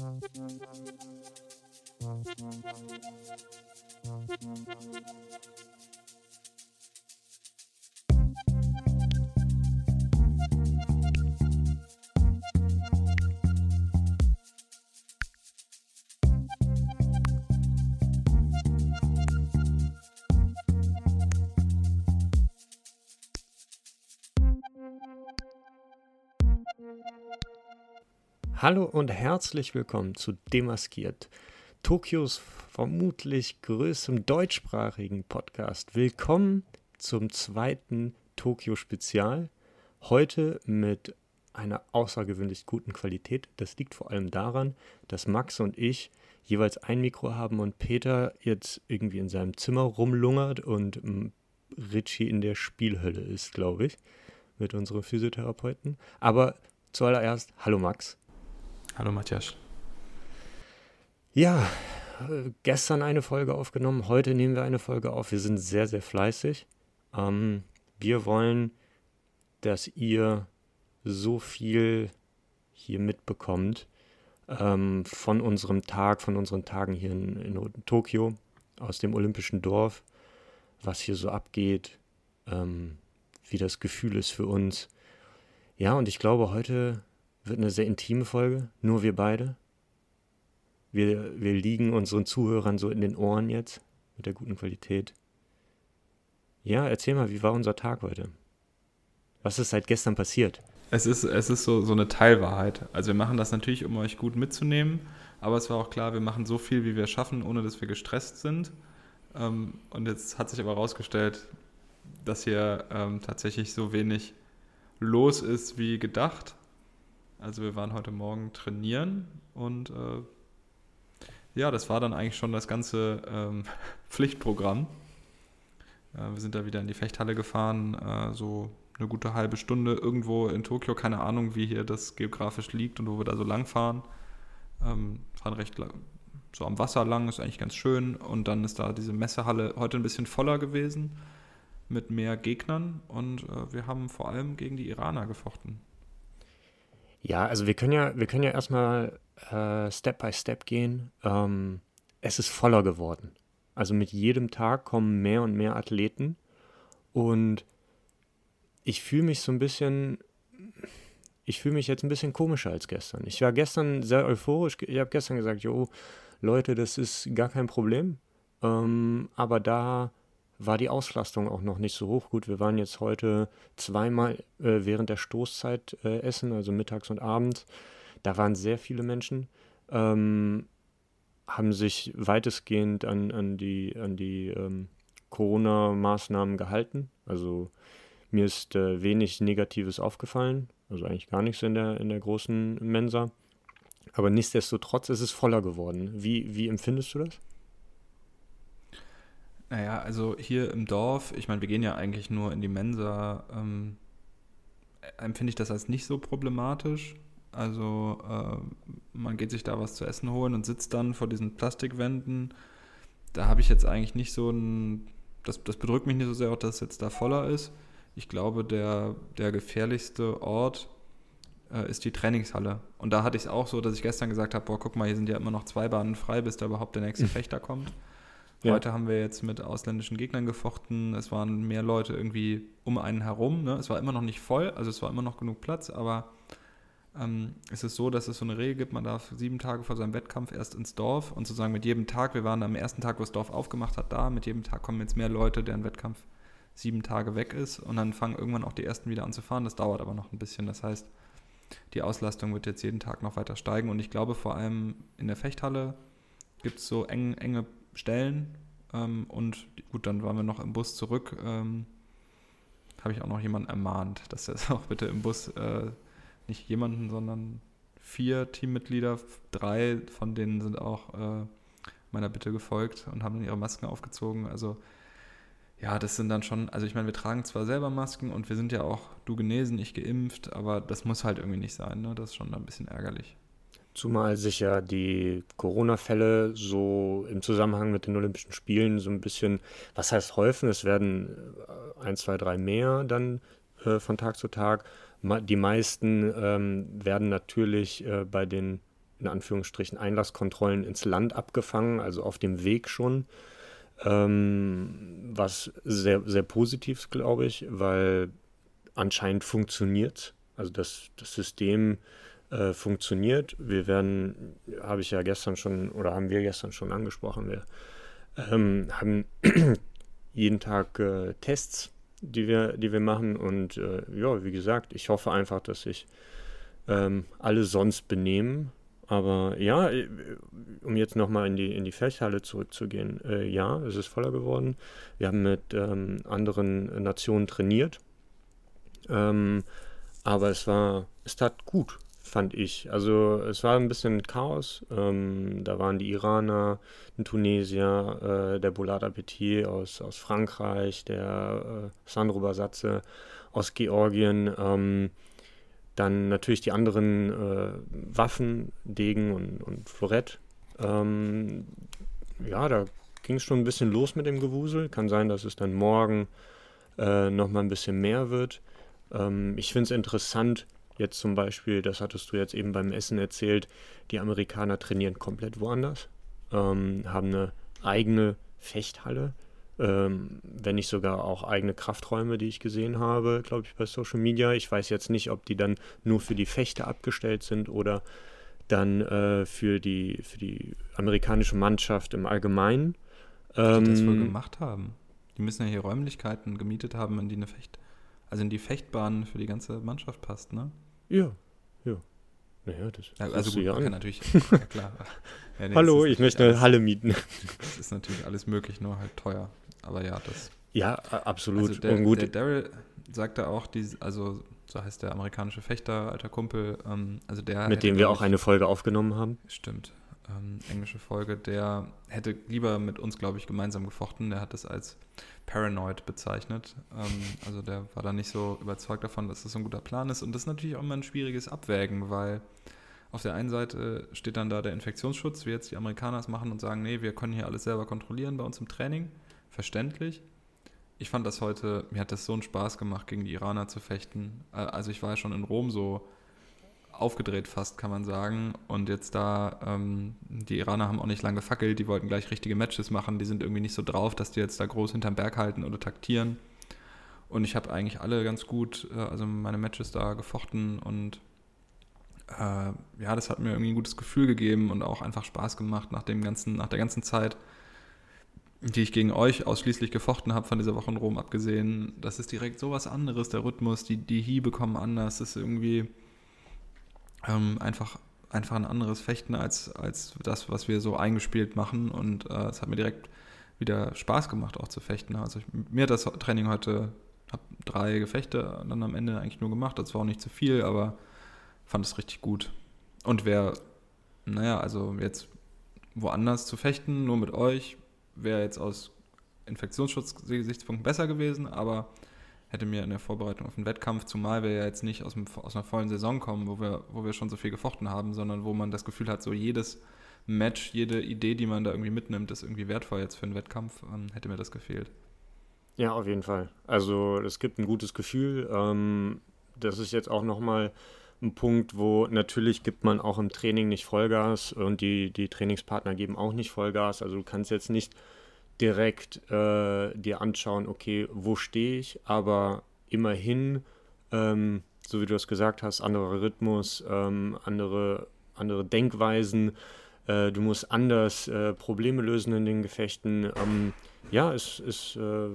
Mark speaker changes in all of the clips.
Speaker 1: Thank you. Hallo und herzlich willkommen zu Demaskiert, Tokios vermutlich größtem deutschsprachigen Podcast. Willkommen zum zweiten Tokio-Spezial. Heute mit einer außergewöhnlich guten Qualität. Das liegt vor allem daran, dass Max und ich jeweils ein Mikro haben und Peter jetzt irgendwie in seinem Zimmer rumlungert und Richie in der Spielhölle ist, glaube ich, mit unserem Physiotherapeuten. Aber zuallererst, hallo Max.
Speaker 2: Hallo Matthias.
Speaker 1: Ja, gestern eine Folge aufgenommen, heute nehmen wir eine Folge auf. Wir sind sehr, sehr fleißig. Ähm, wir wollen, dass ihr so viel hier mitbekommt ähm, von unserem Tag, von unseren Tagen hier in, in, Tokio, aus dem Olympischen Dorf, was hier so abgeht, ähm, wie das Gefühl ist für uns. Ja, und ich glaube, heute wird eine sehr intime Folge, nur wir beide. Wir, wir liegen unseren Zuhörern so in den Ohren jetzt mit der guten Qualität. Ja, erzähl mal, wie war unser Tag heute? Was ist seit gestern passiert?
Speaker 2: Es ist, es ist so, so eine Teilwahrheit. Also wir machen das natürlich, um euch gut mitzunehmen, aber es war auch klar, wir machen so viel, wie wir schaffen, ohne dass wir gestresst sind. Ähm, und jetzt hat sich aber herausgestellt, dass hier ähm, tatsächlich so wenig los ist wie gedacht. Also wir waren heute Morgen trainieren und äh, ja, das war dann eigentlich schon das ganze ähm, Pflichtprogramm. Äh, wir sind da wieder in die Fechthalle gefahren, äh, so eine gute halbe Stunde irgendwo in Tokio, keine Ahnung, wie hier das geografisch liegt und wo wir da so lang fahren. Ähm, fahren recht lang, so am Wasser lang, ist eigentlich ganz schön. Und dann ist da diese Messehalle heute ein bisschen voller gewesen mit mehr Gegnern und äh, wir haben vor allem gegen die Iraner gefochten.
Speaker 1: Ja, also wir können ja, wir können ja erstmal äh, Step by Step gehen. Ähm, es ist voller geworden. Also mit jedem Tag kommen mehr und mehr Athleten und ich fühle mich so ein bisschen, ich fühle mich jetzt ein bisschen komischer als gestern. Ich war gestern sehr euphorisch. Ich habe gestern gesagt, jo, Leute, das ist gar kein Problem. Ähm, aber da war die Auslastung auch noch nicht so hoch. Gut, wir waren jetzt heute zweimal äh, während der Stoßzeit äh, essen, also mittags und abends. Da waren sehr viele Menschen, ähm, haben sich weitestgehend an, an die, an die ähm, Corona-Maßnahmen gehalten. Also mir ist äh, wenig Negatives aufgefallen, also eigentlich gar nichts in der, in der großen Mensa. Aber nichtsdestotrotz ist es voller geworden. Wie, wie empfindest du das?
Speaker 2: Naja, also hier im Dorf, ich meine, wir gehen ja eigentlich nur in die Mensa, ähm, empfinde ich das als nicht so problematisch. Also äh, man geht sich da was zu essen holen und sitzt dann vor diesen Plastikwänden. Da habe ich jetzt eigentlich nicht so ein, das, das bedrückt mich nicht so sehr, auch dass es jetzt da voller ist. Ich glaube, der, der gefährlichste Ort äh, ist die Trainingshalle. Und da hatte ich es auch so, dass ich gestern gesagt habe, boah, guck mal, hier sind ja immer noch zwei Bahnen frei, bis da überhaupt der nächste Fechter kommt. Ja. Heute haben wir jetzt mit ausländischen Gegnern gefochten. Es waren mehr Leute irgendwie um einen herum. Ne? Es war immer noch nicht voll, also es war immer noch genug Platz, aber ähm, es ist so, dass es so eine Regel gibt, man darf sieben Tage vor seinem Wettkampf erst ins Dorf und sozusagen mit jedem Tag, wir waren am ersten Tag, wo das Dorf aufgemacht hat, da, mit jedem Tag kommen jetzt mehr Leute, deren Wettkampf sieben Tage weg ist und dann fangen irgendwann auch die ersten wieder an zu fahren. Das dauert aber noch ein bisschen. Das heißt, die Auslastung wird jetzt jeden Tag noch weiter steigen und ich glaube vor allem in der Fechthalle gibt es so eng, enge Stellen. Ähm, und gut, dann waren wir noch im Bus zurück. Ähm, Habe ich auch noch jemanden ermahnt, dass er auch bitte im Bus äh, nicht jemanden, sondern vier Teammitglieder, drei von denen sind auch äh, meiner Bitte gefolgt und haben dann ihre Masken aufgezogen. Also ja, das sind dann schon, also ich meine, wir tragen zwar selber Masken und wir sind ja auch, du genesen, ich geimpft, aber das muss halt irgendwie nicht sein, ne? Das ist schon ein bisschen ärgerlich.
Speaker 1: Zumal sich ja die Corona-Fälle so im Zusammenhang mit den Olympischen Spielen so ein bisschen, was heißt häufen? Es werden äh, ein, zwei, drei mehr dann äh, von Tag zu Tag. Die meisten ähm, werden natürlich äh, bei den in Anführungsstrichen Einlasskontrollen ins Land abgefangen, also auf dem Weg schon. Ähm, was sehr, sehr positiv ist, glaube ich, weil anscheinend funktioniert. Also das, das System äh, funktioniert. Wir werden, habe ich ja gestern schon, oder haben wir gestern schon angesprochen, wir ähm, haben jeden Tag äh, Tests, die wir, die wir machen. Und äh, ja, wie gesagt, ich hoffe einfach, dass sich ähm, alle sonst benehmen. Aber ja, äh, um jetzt nochmal in die, in die Fechthalle zurückzugehen, äh, ja, es ist voller geworden. Wir haben mit ähm, anderen Nationen trainiert. Ähm, aber es war, es tat gut fand ich. Also es war ein bisschen Chaos. Ähm, da waren die Iraner, ein Tunesier, äh, der Boulard Appetit aus, aus Frankreich, der äh, Sandro Basatze aus Georgien. Ähm, dann natürlich die anderen äh, Waffen, Degen und, und Florett. Ähm, ja, da ging es schon ein bisschen los mit dem Gewusel. Kann sein, dass es dann morgen äh, nochmal ein bisschen mehr wird. Ähm, ich finde es interessant, Jetzt zum Beispiel, das hattest du jetzt eben beim Essen erzählt, die Amerikaner trainieren komplett woanders, ähm, haben eine eigene Fechthalle, ähm, wenn nicht sogar auch eigene Krafträume, die ich gesehen habe, glaube ich, bei Social Media. Ich weiß jetzt nicht, ob die dann nur für die Fechter abgestellt sind oder dann äh, für, die, für die amerikanische Mannschaft im Allgemeinen.
Speaker 2: Ähm, die das wohl ähm, gemacht haben. Die müssen ja hier Räumlichkeiten gemietet haben, in die eine Fecht, also in die Fechtbahn für die ganze Mannschaft passt, ne?
Speaker 1: Ja, ja. Naja, das
Speaker 2: ja, Also gut, ja man kann natürlich, ja klar.
Speaker 1: Ja, nee, Hallo, ich möchte eine Halle mieten.
Speaker 2: Das ist natürlich alles möglich, nur halt teuer. Aber ja, das.
Speaker 1: Ja, absolut.
Speaker 2: Also der, Und gut. der Daryl sagte auch, die, also so heißt der amerikanische Fechter, alter Kumpel, ähm, also der.
Speaker 1: Mit dem wir auch eine Folge aufgenommen haben.
Speaker 2: Stimmt. Ähm, englische Folge, der hätte lieber mit uns, glaube ich, gemeinsam gefochten. Der hat das als Paranoid bezeichnet. Ähm, also der war da nicht so überzeugt davon, dass das so ein guter Plan ist. Und das ist natürlich auch immer ein schwieriges Abwägen, weil auf der einen Seite steht dann da der Infektionsschutz, wie jetzt die Amerikaner es machen und sagen, nee, wir können hier alles selber kontrollieren bei uns im Training. Verständlich. Ich fand das heute, mir hat das so einen Spaß gemacht, gegen die Iraner zu fechten. Äh, also ich war ja schon in Rom so aufgedreht fast, kann man sagen. Und jetzt da, ähm, die Iraner haben auch nicht lange gefackelt, die wollten gleich richtige Matches machen, die sind irgendwie nicht so drauf, dass die jetzt da groß hinterm Berg halten oder taktieren. Und ich habe eigentlich alle ganz gut, äh, also meine Matches da gefochten und äh, ja, das hat mir irgendwie ein gutes Gefühl gegeben und auch einfach Spaß gemacht nach dem ganzen, nach der ganzen Zeit, die ich gegen euch ausschließlich gefochten habe von dieser Woche in Rom abgesehen. Das ist direkt sowas anderes, der Rhythmus, die, die Hiebe kommen anders, das ist irgendwie ähm, einfach, einfach ein anderes Fechten als, als das, was wir so eingespielt machen. Und äh, es hat mir direkt wieder Spaß gemacht, auch zu fechten. Also ich, mir hat das Training heute, habe drei Gefechte dann am Ende eigentlich nur gemacht. Das war auch nicht zu viel, aber fand es richtig gut. Und wer, naja, also jetzt woanders zu fechten, nur mit euch, wäre jetzt aus Infektionsschutzgesichtspunkten besser gewesen, aber hätte mir in der Vorbereitung auf den Wettkampf, zumal wir ja jetzt nicht aus, dem, aus einer vollen Saison kommen, wo wir, wo wir schon so viel gefochten haben, sondern wo man das Gefühl hat, so jedes Match, jede Idee, die man da irgendwie mitnimmt, ist irgendwie wertvoll jetzt für einen Wettkampf, ähm, hätte mir das gefehlt.
Speaker 1: Ja, auf jeden Fall. Also es gibt ein gutes Gefühl. Ähm, das ist jetzt auch nochmal ein Punkt, wo natürlich gibt man auch im Training nicht Vollgas und die, die Trainingspartner geben auch nicht Vollgas. Also du kannst jetzt nicht direkt äh, dir anschauen, okay, wo stehe ich, aber immerhin, ähm, so wie du es gesagt hast, anderer Rhythmus, ähm, andere, andere Denkweisen, äh, du musst anders äh, Probleme lösen in den Gefechten. Ähm, ja, es, es äh,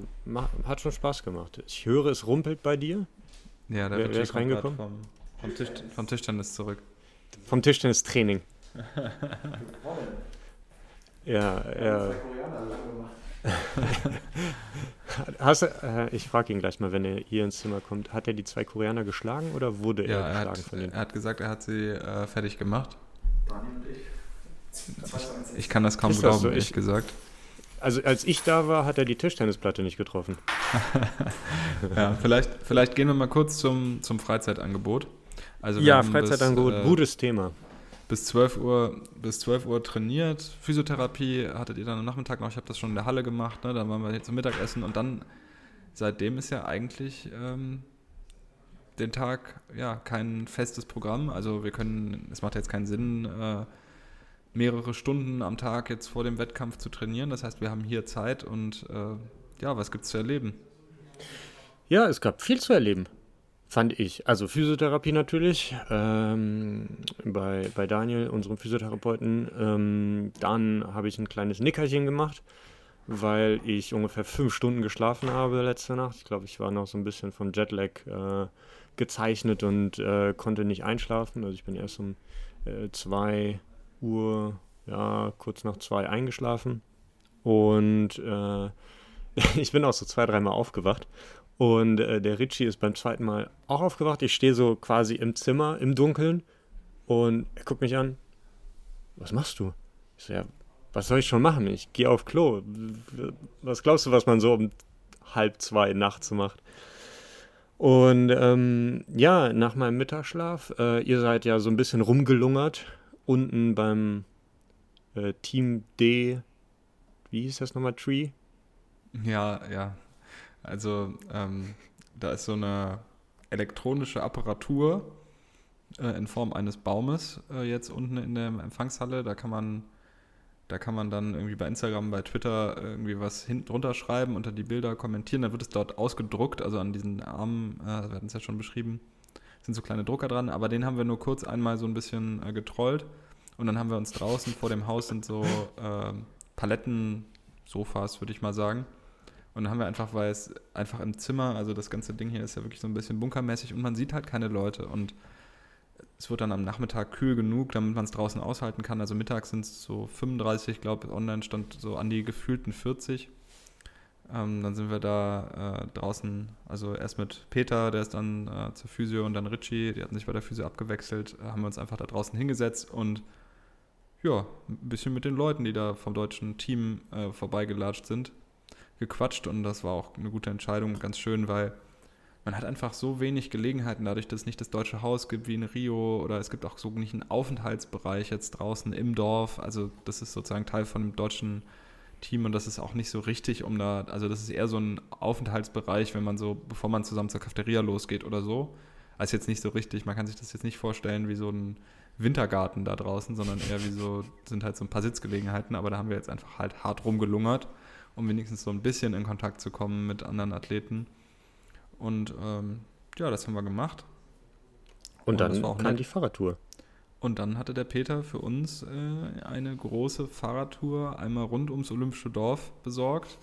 Speaker 1: hat schon Spaß gemacht. Ich höre, es rumpelt bei dir.
Speaker 2: Ja, da wer, ist reingekommen? Vom, vom, Tisch, vom Tischtennis zurück.
Speaker 1: Vom Tischtennis-Training. Ja, ja. Hast, äh, ich frage ihn gleich mal, wenn er hier ins Zimmer kommt. Hat er die zwei Koreaner geschlagen oder wurde
Speaker 2: ja,
Speaker 1: er geschlagen
Speaker 2: hat, von denen? Er hat gesagt, er hat sie äh, fertig gemacht. Daniel und ich. Ich kann das kaum Ist glauben, das so? ehrlich gesagt.
Speaker 1: Also als ich da war, hat er die Tischtennisplatte nicht getroffen.
Speaker 2: ja, vielleicht, vielleicht gehen wir mal kurz zum, zum Freizeitangebot.
Speaker 1: Also ja, Freizeitangebot, bis, äh, gutes Thema
Speaker 2: bis 12 Uhr, bis 12 Uhr trainiert. Physiotherapie hattet ihr dann am Nachmittag noch, ich habe das schon in der Halle gemacht, ne? dann waren wir jetzt zum Mittagessen und dann seitdem ist ja eigentlich ähm, den Tag ja kein festes Programm. Also wir können, es macht jetzt keinen Sinn, äh, mehrere Stunden am Tag jetzt vor dem Wettkampf zu trainieren. Das heißt, wir haben hier Zeit und äh, ja, was gibt es zu erleben?
Speaker 1: Ja, es gab viel zu erleben, fand ich. Also Physiotherapie natürlich, ähm, bei, bei Daniel, unserem Physiotherapeuten. Ähm, dann habe ich ein kleines Nickerchen gemacht, weil ich ungefähr fünf Stunden geschlafen habe letzte Nacht. Ich glaube, ich war noch so ein bisschen vom Jetlag äh, gezeichnet und äh, konnte nicht einschlafen. Also ich bin erst um äh, zwei Uhr, ja, kurz nach zwei eingeschlafen. Und äh, ich bin auch so zwei, dreimal aufgewacht. Und äh, der Richie ist beim zweiten Mal auch aufgewacht. Ich stehe so quasi im Zimmer, im Dunkeln. Und er guckt mich an. Was machst du? Ich so, ja, was soll ich schon machen? Ich gehe auf Klo. Was glaubst du, was man so um halb zwei nachts macht? Und ähm, ja, nach meinem Mittagsschlaf, äh, ihr seid ja so ein bisschen rumgelungert, unten beim äh, Team D, wie hieß das nochmal, Tree?
Speaker 2: Ja, ja. Also ähm, da ist so eine elektronische Apparatur äh, in Form eines Baumes äh, jetzt unten in der Empfangshalle. Da kann man da kann man dann irgendwie bei Instagram, bei Twitter irgendwie was hinten drunter schreiben, unter die Bilder kommentieren. Dann wird es dort ausgedruckt, also an diesen Armen, äh, wir hatten es ja schon beschrieben, sind so kleine Drucker dran, aber den haben wir nur kurz einmal so ein bisschen äh, getrollt. Und dann haben wir uns draußen vor dem Haus sind so äh, Paletten-Sofas, würde ich mal sagen. Und dann haben wir einfach, weil es einfach im Zimmer, also das ganze Ding hier ist ja wirklich so ein bisschen bunkermäßig und man sieht halt keine Leute. Und es wird dann am Nachmittag kühl genug, damit man es draußen aushalten kann. Also mittags sind es so 35, ich glaube, online stand so an die gefühlten 40. Ähm, dann sind wir da äh, draußen, also erst mit Peter, der ist dann äh, zur Physio und dann Richie, die hatten sich bei der Physio abgewechselt, äh, haben wir uns einfach da draußen hingesetzt und ja, ein bisschen mit den Leuten, die da vom deutschen Team äh, vorbeigelatscht sind, gequatscht und das war auch eine gute Entscheidung, ganz schön, weil man hat einfach so wenig Gelegenheiten, dadurch, dass es nicht das deutsche Haus gibt wie in Rio oder es gibt auch so nicht einen Aufenthaltsbereich jetzt draußen im Dorf. Also das ist sozusagen Teil von dem deutschen Team und das ist auch nicht so richtig, um da, also das ist eher so ein Aufenthaltsbereich, wenn man so, bevor man zusammen zur Cafeteria losgeht oder so. Also jetzt nicht so richtig, man kann sich das jetzt nicht vorstellen wie so ein Wintergarten da draußen, sondern eher wie so, sind halt so ein paar Sitzgelegenheiten, aber da haben wir jetzt einfach halt hart rumgelungert, um wenigstens so ein bisschen in Kontakt zu kommen mit anderen Athleten. Und ähm, ja, das haben wir gemacht.
Speaker 1: Und, und dann kam nett. die Fahrradtour.
Speaker 2: Und dann hatte der Peter für uns äh, eine große Fahrradtour einmal rund ums Olympische Dorf besorgt.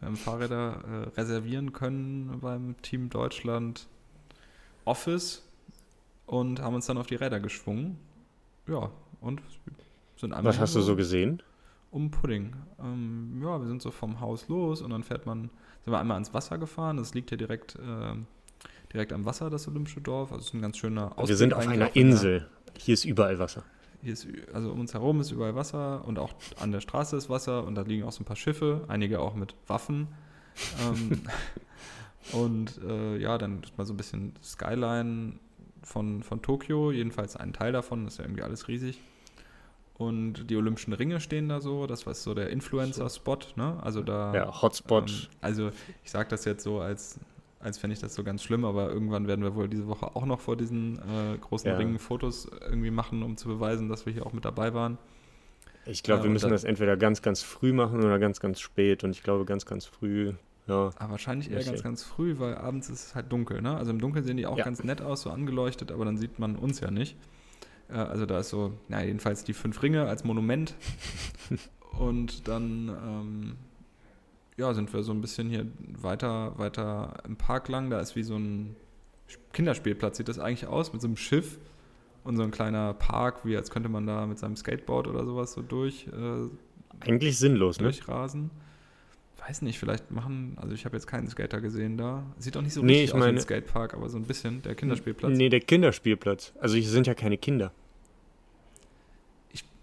Speaker 2: Wir haben Fahrräder äh, reservieren können beim Team Deutschland Office und haben uns dann auf die Räder geschwungen. Ja, und
Speaker 1: sind einmal. Was hast du so gesehen?
Speaker 2: Um Pudding. Ähm, ja, wir sind so vom Haus los und dann fährt man sind wir einmal ans Wasser gefahren. Das liegt hier direkt, äh, direkt am Wasser, das Olympische Dorf. Also es ist ein ganz schöner
Speaker 1: Ausblick. Wir sind auf einer Insel. Hier ist überall Wasser.
Speaker 2: Hier ist, also um uns herum ist überall Wasser und auch an der Straße ist Wasser und da liegen auch so ein paar Schiffe, einige auch mit Waffen. ähm, und äh, ja, dann ist mal so ein bisschen Skyline von, von Tokio, jedenfalls ein Teil davon, das ist ja irgendwie alles riesig. Und die Olympischen Ringe stehen da so, das war so der Influencer-Spot, ne? Also da.
Speaker 1: Ja, Hotspot. Ähm,
Speaker 2: also ich sage das jetzt so, als, als fände ich das so ganz schlimm, aber irgendwann werden wir wohl diese Woche auch noch vor diesen äh, großen ja. Ringen Fotos irgendwie machen, um zu beweisen, dass wir hier auch mit dabei waren.
Speaker 1: Ich glaube, äh, wir müssen das entweder ganz, ganz früh machen oder ganz, ganz spät. Und ich glaube, ganz, ganz früh ja.
Speaker 2: Aber wahrscheinlich eher ganz, ganz früh, weil abends ist es halt dunkel. Ne? Also im Dunkeln sehen die auch ja. ganz nett aus, so angeleuchtet, aber dann sieht man uns ja nicht. Also da ist so, na jedenfalls die fünf Ringe als Monument. Und dann ähm, ja, sind wir so ein bisschen hier weiter, weiter im Park lang. Da ist wie so ein Kinderspielplatz, sieht das eigentlich aus, mit so einem Schiff und so ein kleiner Park, wie als könnte man da mit seinem Skateboard oder sowas so durch. Äh,
Speaker 1: eigentlich sinnlos,
Speaker 2: durchrasen. ne? Durchrasen weiß nicht, vielleicht machen, also ich habe jetzt keinen Skater gesehen da. Sieht auch nicht so
Speaker 1: nee, richtig
Speaker 2: aus
Speaker 1: wie
Speaker 2: ein Skatepark, aber so ein bisschen, der Kinderspielplatz.
Speaker 1: Nee, der Kinderspielplatz. Also hier sind ja keine Kinder.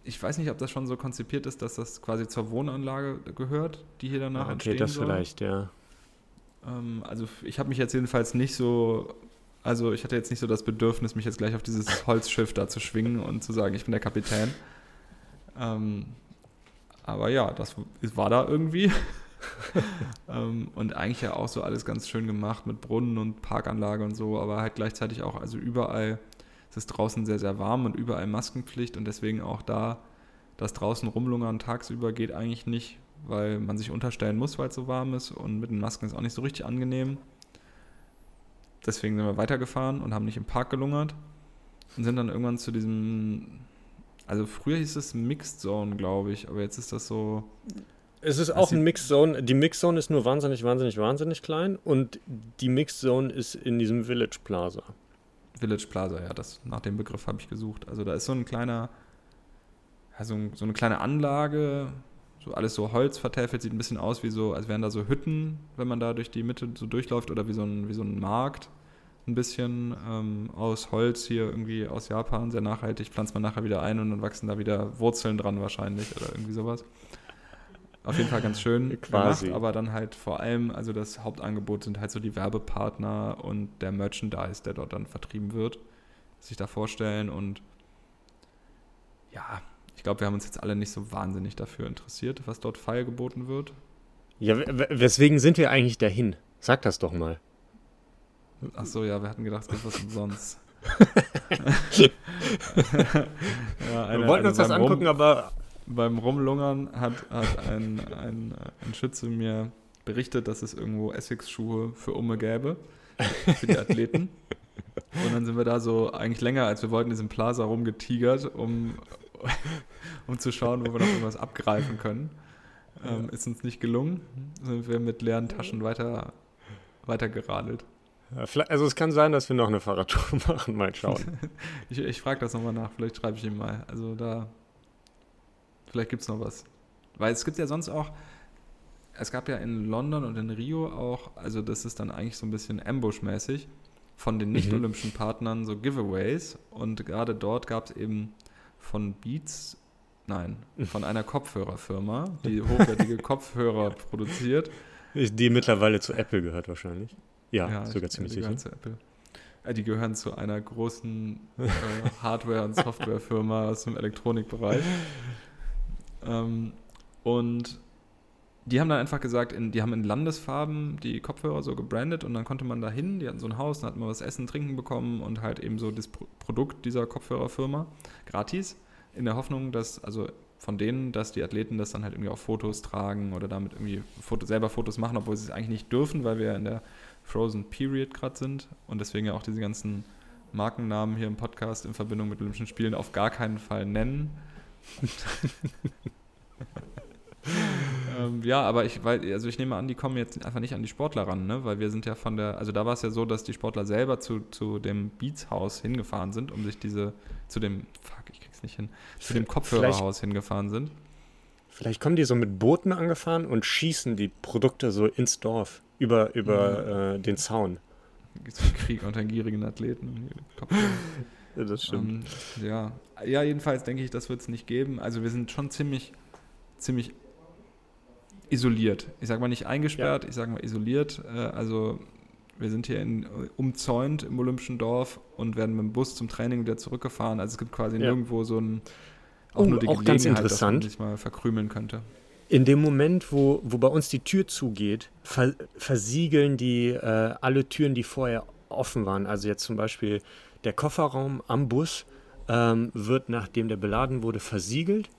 Speaker 2: Ich, weiß nicht, ob das schon so konzipiert ist, dass das quasi zur Wohnanlage gehört, die hier danach ah, okay, entstehen
Speaker 1: Okay, das
Speaker 2: soll.
Speaker 1: vielleicht, ja.
Speaker 2: Ähm, also ich habe mich jetzt jedenfalls nicht so, also ich hatte jetzt nicht so das Bedürfnis, mich jetzt gleich auf dieses Holzschiff da zu schwingen und zu sagen, ich bin der Kapitän. Ähm, aber ja, das war da irgendwie. ähm, und eigentlich ja auch so alles ganz schön gemacht mit Brunnen und Parkanlage und so, aber halt gleichzeitig auch, also überall es ist draußen sehr, sehr warm und überall Maskenpflicht und deswegen auch da das draußen rumlungern tagsüber geht eigentlich nicht, weil man sich unterstellen muss, weil es so warm ist und mit den Masken ist auch nicht so richtig angenehm. Deswegen sind wir weitergefahren und haben nicht im Park gelungert und sind dann irgendwann zu diesem, also früher hieß es Mixed Zone, glaube ich, aber jetzt ist das so.
Speaker 1: Es ist auch ein Mixed Zone. Die Mixed Zone ist nur wahnsinnig, wahnsinnig, wahnsinnig klein und die Mixed Zone ist in diesem Village Plaza.
Speaker 2: Village Plaza, ja, das, nach dem Begriff habe ich gesucht. Also da ist so ein kleiner, also so eine kleine Anlage, so alles so Holz vertäfelt, sieht ein bisschen aus wie so, als wären da so Hütten, wenn man da durch die Mitte so durchläuft oder wie so ein, wie so ein Markt. Ein bisschen ähm, aus Holz hier irgendwie aus Japan, sehr nachhaltig, pflanzt man nachher wieder ein und dann wachsen da wieder Wurzeln dran wahrscheinlich oder irgendwie sowas. Auf jeden Fall ganz schön
Speaker 1: Quasi.
Speaker 2: gemacht, aber dann halt vor allem, also das Hauptangebot sind halt so die Werbepartner und der Merchandise, der dort dann vertrieben wird, sich da vorstellen und ja, ich glaube, wir haben uns jetzt alle nicht so wahnsinnig dafür interessiert, was dort feiergeboten wird.
Speaker 1: Ja, weswegen sind wir eigentlich dahin? Sag das doch mal.
Speaker 2: Ach so, ja, wir hatten gedacht, es gibt was umsonst.
Speaker 1: ja, eine, wir wollten uns das angucken, Rum, aber
Speaker 2: beim Rumlungern hat, hat ein, ein, ein Schütze mir berichtet, dass es irgendwo Essex-Schuhe für Umme gäbe, für die Athleten. Und dann sind wir da so eigentlich länger, als wir wollten, in diesem Plaza rumgetigert, um, um zu schauen, wo wir noch irgendwas abgreifen können. Ähm, ist uns nicht gelungen. Sind wir mit leeren Taschen weiter, weiter geradelt.
Speaker 1: also es kann sein, dass wir noch eine Fahrradtour machen, mal schauen.
Speaker 2: ich ich frage das nochmal nach, vielleicht schreibe ich ihm mal. Also da, vielleicht gibt es noch was. Weil es gibt ja sonst auch, es gab ja in London und in Rio auch, also das ist dann eigentlich so ein bisschen Ambush-mäßig, von den mhm. nicht-olympischen Partnern so Giveaways. Und gerade dort gab es eben von Beats, nein, von einer Kopfhörerfirma, die hochwertige Kopfhörer produziert.
Speaker 1: Die mittlerweile zu Apple gehört wahrscheinlich. Ja, ja sogar ziemlich sicher.
Speaker 2: Zu Apple. Äh, die gehören zu einer großen äh, Hardware- und Softwarefirma aus dem Elektronikbereich. Ähm, und die haben dann einfach gesagt, in, die haben in Landesfarben die Kopfhörer so gebrandet und dann konnte man da hin, die hatten so ein Haus, dann hat man was essen, trinken bekommen und halt eben so das Produkt dieser Kopfhörerfirma gratis, in der Hoffnung, dass, also von denen, dass die Athleten das dann halt irgendwie auf Fotos tragen oder damit irgendwie Foto, selber Fotos machen, obwohl sie es eigentlich nicht dürfen, weil wir ja in der Frozen Period gerade sind und deswegen ja auch diese ganzen Markennamen hier im Podcast in Verbindung mit Olympischen Spielen auf gar keinen Fall nennen. ähm, ja, aber ich, weil, also ich nehme an, die kommen jetzt einfach nicht an die Sportler ran, ne? Weil wir sind ja von der, also da war es ja so, dass die Sportler selber zu, zu dem Beats-Haus hingefahren sind, um sich diese, zu dem, fuck, ich krieg's nicht hin, zu dem Kopfhörerhaus hingefahren sind.
Speaker 1: Vielleicht kommen die so mit Booten angefahren und schießen die Produkte so ins Dorf über, über mhm. äh, den Zaun.
Speaker 2: Krieg unter gierigen Athleten.
Speaker 1: ja, das stimmt.
Speaker 2: Ähm, ja. ja, jedenfalls denke ich, das wird es nicht geben. Also wir sind schon ziemlich, ziemlich isoliert. Ich sage mal nicht eingesperrt, ja. ich sage mal isoliert. Äh, also wir sind hier in, umzäunt im Olympischen Dorf und werden mit dem Bus zum Training wieder zurückgefahren. Also es gibt quasi ja. nirgendwo so ein
Speaker 1: auch oh, nur die auch ganz interessant.
Speaker 2: dass man sich mal verkrümeln könnte.
Speaker 1: In dem Moment, wo, wo bei uns die Tür zugeht, ver, versiegeln die äh, alle Türen, die vorher offen waren. Also jetzt zum Beispiel der Kofferraum am Bus ähm, wird, nachdem der beladen wurde, versiegelt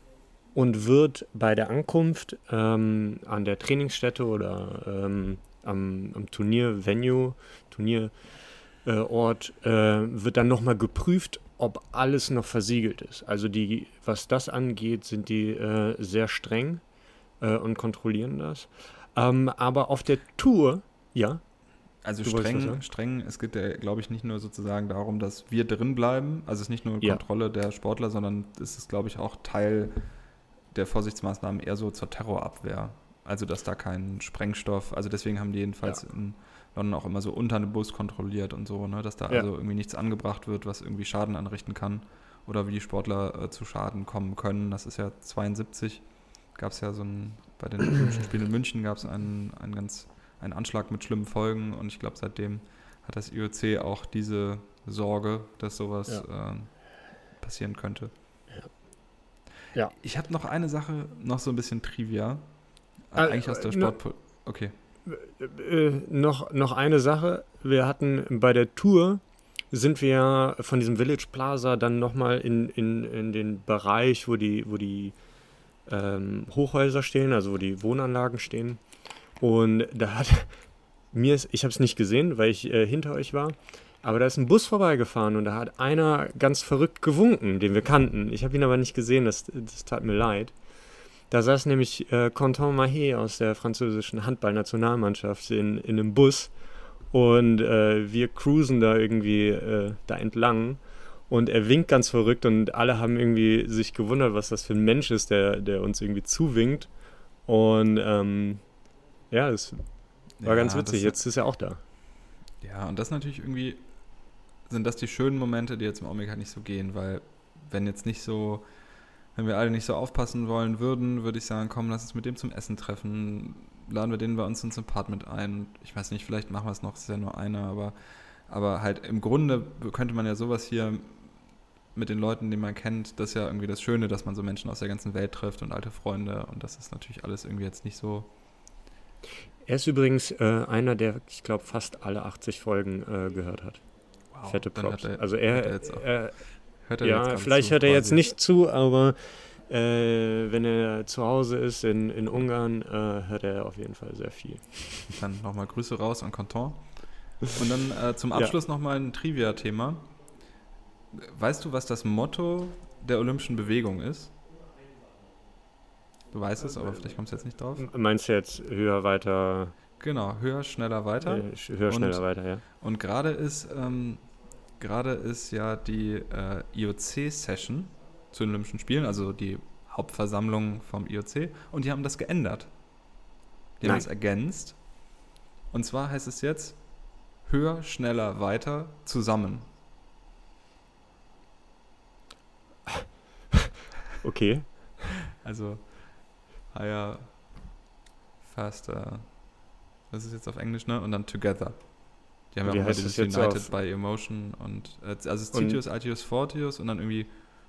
Speaker 1: und wird bei der Ankunft ähm, an der Trainingsstätte oder ähm, am, am Turnier-Venue, Turnierort, äh, wird dann nochmal geprüft, ob alles noch versiegelt ist. Also die, was das angeht, sind die äh, sehr streng äh, und kontrollieren das. Ähm, aber auf der Tour, ja.
Speaker 2: Also streng, streng, es geht ja, glaube ich, nicht nur sozusagen darum, dass wir drin bleiben. Also es ist nicht nur ja. Kontrolle der Sportler, sondern es ist, glaube ich, auch Teil der Vorsichtsmaßnahmen eher so zur Terrorabwehr. Also dass da kein Sprengstoff, also deswegen haben die jedenfalls ja. in London auch immer so unter einem Bus kontrolliert und so, ne, dass da ja. also irgendwie nichts angebracht wird, was irgendwie Schaden anrichten kann oder wie die Sportler äh, zu Schaden kommen können. Das ist ja 72, gab es ja so ein, bei den Olympischen Spielen in München gab es einen, einen ganz, einen Anschlag mit schlimmen Folgen und ich glaube seitdem hat das IOC auch diese Sorge, dass sowas ja. äh, passieren könnte.
Speaker 1: Ja.
Speaker 2: Ich habe noch eine Sache, noch so ein bisschen Trivia. Äh, eigentlich aus der Sport. Okay.
Speaker 1: Äh, noch, noch eine Sache. Wir hatten bei der Tour sind wir von diesem Village Plaza dann nochmal in, in, in den Bereich, wo die, wo die ähm, Hochhäuser stehen, also wo die Wohnanlagen stehen. Und da hat mir, ist, ich habe es nicht gesehen, weil ich äh, hinter euch war, aber da ist ein Bus vorbeigefahren und da hat einer ganz verrückt gewunken, den wir kannten. Ich habe ihn aber nicht gesehen, das, das tat mir leid. Da saß nämlich äh, Quentin Mahé aus der französischen Handballnationalmannschaft in, in einem Bus und äh, wir cruisen da irgendwie äh, da entlang und er winkt ganz verrückt und alle haben irgendwie sich gewundert, was das für ein Mensch ist, der, der uns irgendwie zuwinkt. Und ähm, ja, es war ja, ganz witzig. Jetzt ist er auch da.
Speaker 2: Ja, und das natürlich irgendwie sind das die schönen Momente, die jetzt im Omega nicht so gehen, weil wenn jetzt nicht so, wenn wir alle nicht so aufpassen wollen würden, würde ich sagen, komm, lass uns mit dem zum Essen treffen, laden wir den bei uns ins Apartment ein. Ich weiß nicht, vielleicht machen wir es noch, es ist ja nur einer, aber, aber halt im Grunde könnte man ja sowas hier mit den Leuten, die man kennt, das ist ja irgendwie das Schöne, dass man so Menschen aus der ganzen Welt trifft und alte Freunde und das ist natürlich alles irgendwie jetzt nicht so.
Speaker 1: Er ist übrigens äh, einer, der, ich glaube, fast alle 80 Folgen äh, gehört hat. Wow, Fette Props. Er, also er, er, er hört er ja, vielleicht hört er jetzt nicht zu, aber äh, wenn er zu Hause ist in, in Ungarn, äh, hört er auf jeden Fall sehr viel.
Speaker 2: Dann nochmal Grüße raus an Canton. Und dann äh, zum Abschluss ja. nochmal ein Trivia-Thema. Weißt du, was das Motto der Olympischen Bewegung ist? Du weißt es, aber vielleicht kommst du jetzt nicht drauf.
Speaker 1: Meinst du jetzt höher, weiter?
Speaker 2: Genau, höher, schneller, weiter.
Speaker 1: Äh, höher, schneller, und, weiter, ja.
Speaker 2: Und gerade ist, ähm, gerade ist ja die äh, IOC-Session zu den Olympischen Spielen, also die Hauptversammlung vom IOC, und die haben das geändert. Die haben es ergänzt. Und zwar heißt es jetzt höher, schneller, weiter, zusammen.
Speaker 1: Okay.
Speaker 2: Also higher, faster. Das ist jetzt auf Englisch, ne? Und dann together. Die haben Wie ja auch dieses United by Emotion und äh, also es Titius, Altius, Fortius und dann irgendwie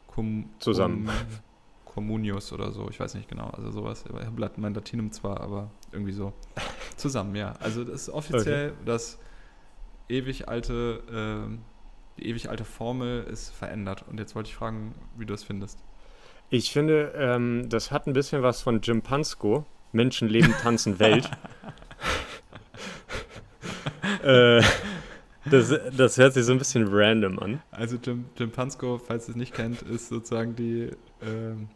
Speaker 1: Com Zusammen.
Speaker 2: Communius oder so, ich weiß nicht genau, also sowas. Ich habe mein Latinum zwar, aber irgendwie so. Zusammen, ja. Also das ist offiziell okay. das ewig alte, äh, die ewig alte Formel ist verändert. Und jetzt wollte ich fragen, wie du das findest.
Speaker 1: Ich finde, ähm, das hat ein bisschen was von Jim Pansko. Menschen leben, tanzen, Welt. äh, das, das hört sich so ein bisschen random an.
Speaker 2: Also Jim, Jim Pansko, falls ihr es nicht kennt, ist sozusagen die, ähm,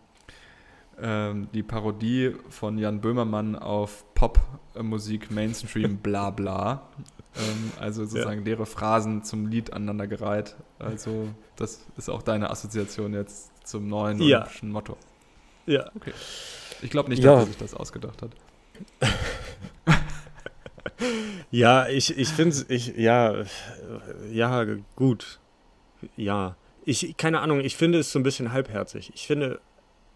Speaker 2: ähm, die Parodie von Jan Böhmermann auf Popmusik, Mainstream, bla bla. ähm, also sozusagen ja. leere Phrasen zum Lied aneinandergereiht. Also das ist auch deine Assoziation jetzt zum neuen ja. olympischen Motto.
Speaker 1: Ja.
Speaker 2: Okay. Ich glaube nicht, dass ja. er sich das ausgedacht hat.
Speaker 1: ja, ich, ich finde es, ich, ja, ja, gut. Ja. Ich, keine Ahnung, ich finde es so ein bisschen halbherzig. Ich finde,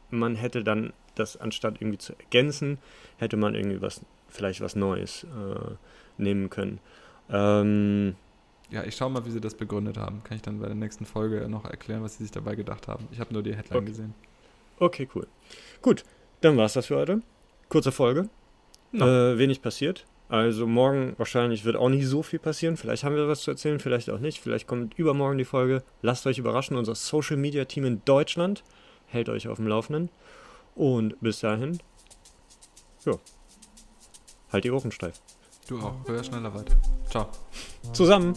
Speaker 1: man hätte dann das, anstatt irgendwie zu ergänzen, hätte man irgendwie was, vielleicht was Neues äh, nehmen können. Ähm,
Speaker 2: ja, ich schaue mal, wie sie das begründet haben. Kann ich dann bei der nächsten Folge noch erklären, was sie sich dabei gedacht haben. Ich habe nur die Headline
Speaker 1: okay.
Speaker 2: gesehen.
Speaker 1: Okay, cool. Gut, dann war es das für heute. Kurze Folge. No. Äh, wenig passiert. Also morgen wahrscheinlich wird auch nicht so viel passieren. Vielleicht haben wir was zu erzählen, vielleicht auch nicht. Vielleicht kommt übermorgen die Folge. Lasst euch überraschen. Unser Social Media Team in Deutschland hält euch auf dem Laufenden. Und bis dahin, ja, halt die Ohren steif.
Speaker 2: Du auch. Hör schneller weiter. Ciao.
Speaker 1: Zusammen.